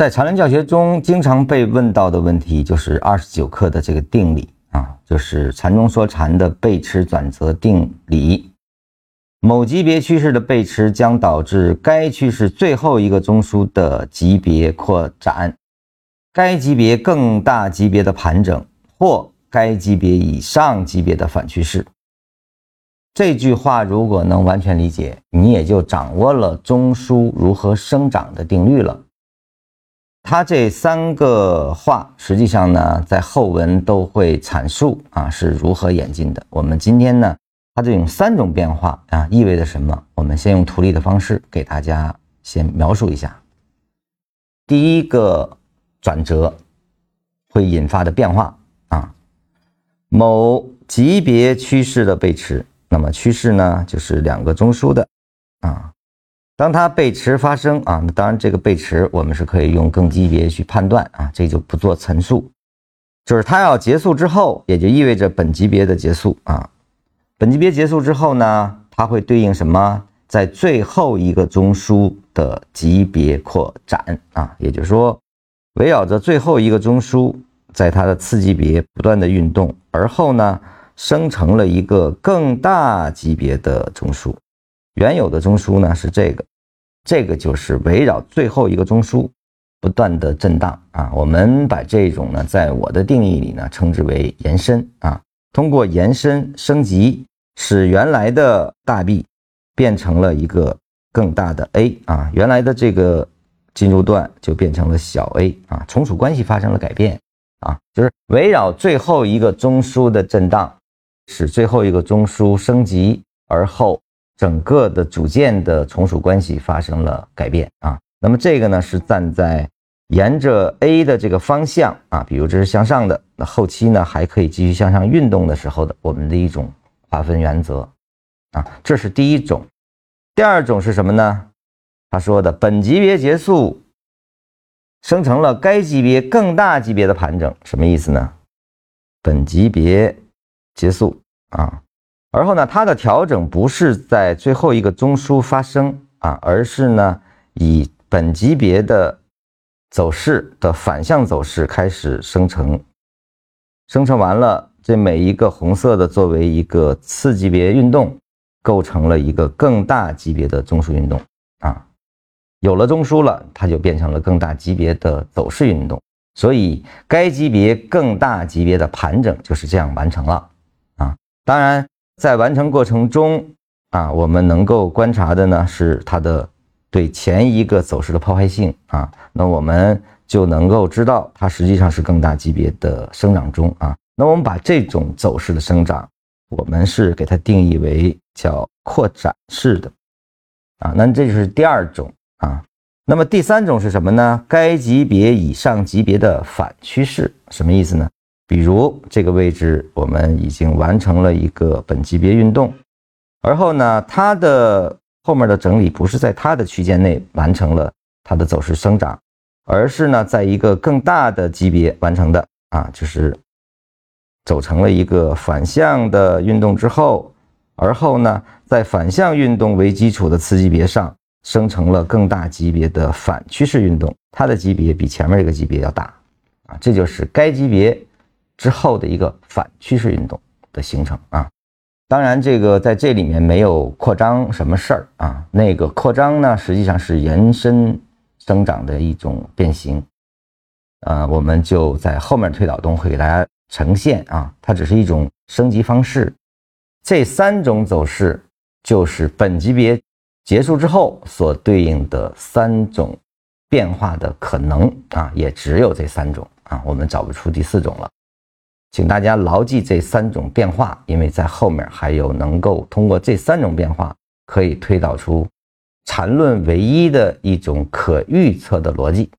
在缠论教学中，经常被问到的问题就是二十九课的这个定理啊，就是禅中说禅的背驰转折定理。某级别趋势的背驰将导致该趋势最后一个中枢的级别扩展，该级别更大级别的盘整，或该级别以上级别的反趋势。这句话如果能完全理解，你也就掌握了中枢如何生长的定律了。它这三个话，实际上呢，在后文都会阐述啊是如何演进的。我们今天呢，它这种三种变化啊，意味着什么？我们先用图例的方式给大家先描述一下。第一个转折会引发的变化啊，某级别趋势的背驰，那么趋势呢，就是两个中枢的啊。当它背驰发生啊，那当然这个背驰我们是可以用更级别去判断啊，这就不做陈述。就是它要结束之后，也就意味着本级别的结束啊。本级别结束之后呢，它会对应什么？在最后一个中枢的级别扩展啊，也就是说，围绕着最后一个中枢，在它的次级别不断的运动，而后呢，生成了一个更大级别的中枢。原有的中枢呢是这个。这个就是围绕最后一个中枢不断的震荡啊，我们把这种呢，在我的定义里呢，称之为延伸啊。通过延伸升级，使原来的大 B 变成了一个更大的 A 啊，原来的这个进入段就变成了小 a 啊，从属关系发生了改变啊，就是围绕最后一个中枢的震荡，使最后一个中枢升级而后。整个的组件的从属关系发生了改变啊，那么这个呢是站在沿着 A 的这个方向啊，比如这是向上的，那后期呢还可以继续向上运动的时候的我们的一种划分原则啊，这是第一种。第二种是什么呢？他说的本级别结束，生成了该级别更大级别的盘整，什么意思呢？本级别结束啊。而后呢，它的调整不是在最后一个中枢发生啊，而是呢以本级别的走势的反向走势开始生成，生成完了，这每一个红色的作为一个次级别运动，构成了一个更大级别的中枢运动啊，有了中枢了，它就变成了更大级别的走势运动，所以该级别更大级别的盘整就是这样完成了啊，当然。在完成过程中啊，我们能够观察的呢是它的对前一个走势的破坏性啊，那我们就能够知道它实际上是更大级别的生长中啊。那我们把这种走势的生长，我们是给它定义为叫扩展式的啊。那这就是第二种啊。那么第三种是什么呢？该级别以上级别的反趋势，什么意思呢？比如这个位置，我们已经完成了一个本级别运动，而后呢，它的后面的整理不是在它的区间内完成了它的走势生长，而是呢，在一个更大的级别完成的啊，就是走成了一个反向的运动之后，而后呢，在反向运动为基础的次级别上生成了更大级别的反趋势运动，它的级别比前面这个级别要大啊，这就是该级别。之后的一个反趋势运动的形成啊，当然这个在这里面没有扩张什么事儿啊，那个扩张呢实际上是延伸生长的一种变形，呃，我们就在后面推导中会给大家呈现啊，它只是一种升级方式。这三种走势就是本级别结束之后所对应的三种变化的可能啊，也只有这三种啊，我们找不出第四种了。请大家牢记这三种变化，因为在后面还有能够通过这三种变化可以推导出缠论唯一的一种可预测的逻辑。